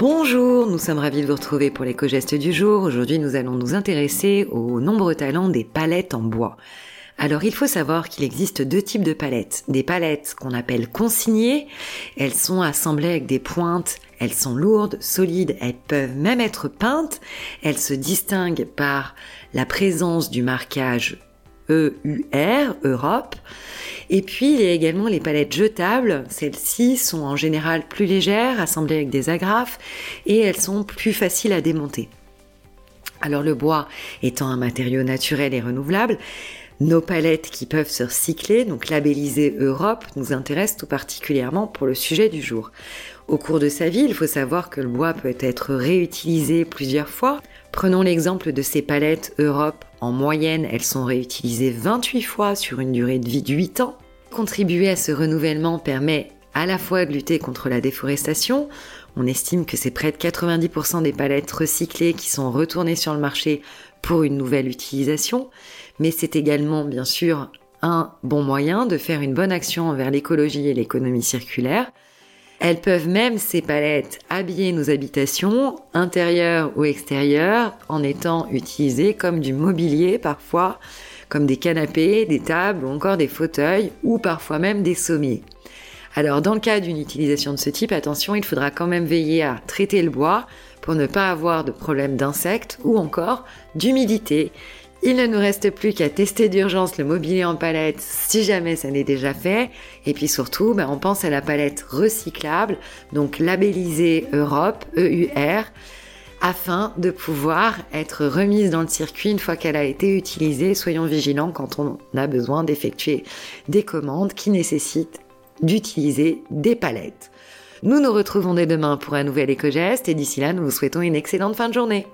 Bonjour, nous sommes ravis de vous retrouver pour l'éco-geste du jour. Aujourd'hui, nous allons nous intéresser aux nombreux talents des palettes en bois. Alors, il faut savoir qu'il existe deux types de palettes. Des palettes qu'on appelle consignées. Elles sont assemblées avec des pointes. Elles sont lourdes, solides. Elles peuvent même être peintes. Elles se distinguent par la présence du marquage EUR, Europe. Et puis, il y a également les palettes jetables. Celles-ci sont en général plus légères, assemblées avec des agrafes, et elles sont plus faciles à démonter. Alors le bois étant un matériau naturel et renouvelable, nos palettes qui peuvent se recycler, donc labellisées Europe, nous intéressent tout particulièrement pour le sujet du jour. Au cours de sa vie, il faut savoir que le bois peut être réutilisé plusieurs fois. Prenons l'exemple de ces palettes Europe. En moyenne, elles sont réutilisées 28 fois sur une durée de vie de 8 ans. Contribuer à ce renouvellement permet à la fois de lutter contre la déforestation, on estime que c'est près de 90% des palettes recyclées qui sont retournées sur le marché pour une nouvelle utilisation, mais c'est également bien sûr un bon moyen de faire une bonne action envers l'écologie et l'économie circulaire. Elles peuvent même, ces palettes, habiller nos habitations, intérieures ou extérieures, en étant utilisées comme du mobilier parfois, comme des canapés, des tables ou encore des fauteuils, ou parfois même des sommiers. Alors dans le cas d'une utilisation de ce type, attention, il faudra quand même veiller à traiter le bois pour ne pas avoir de problème d'insectes ou encore d'humidité. Il ne nous reste plus qu'à tester d'urgence le mobilier en palette si jamais ça n'est déjà fait. Et puis surtout, ben, on pense à la palette recyclable, donc labellisée Europe, EUR, afin de pouvoir être remise dans le circuit une fois qu'elle a été utilisée. Soyons vigilants quand on a besoin d'effectuer des commandes qui nécessitent d'utiliser des palettes. Nous nous retrouvons dès demain pour un nouvel éco-geste et d'ici là, nous vous souhaitons une excellente fin de journée.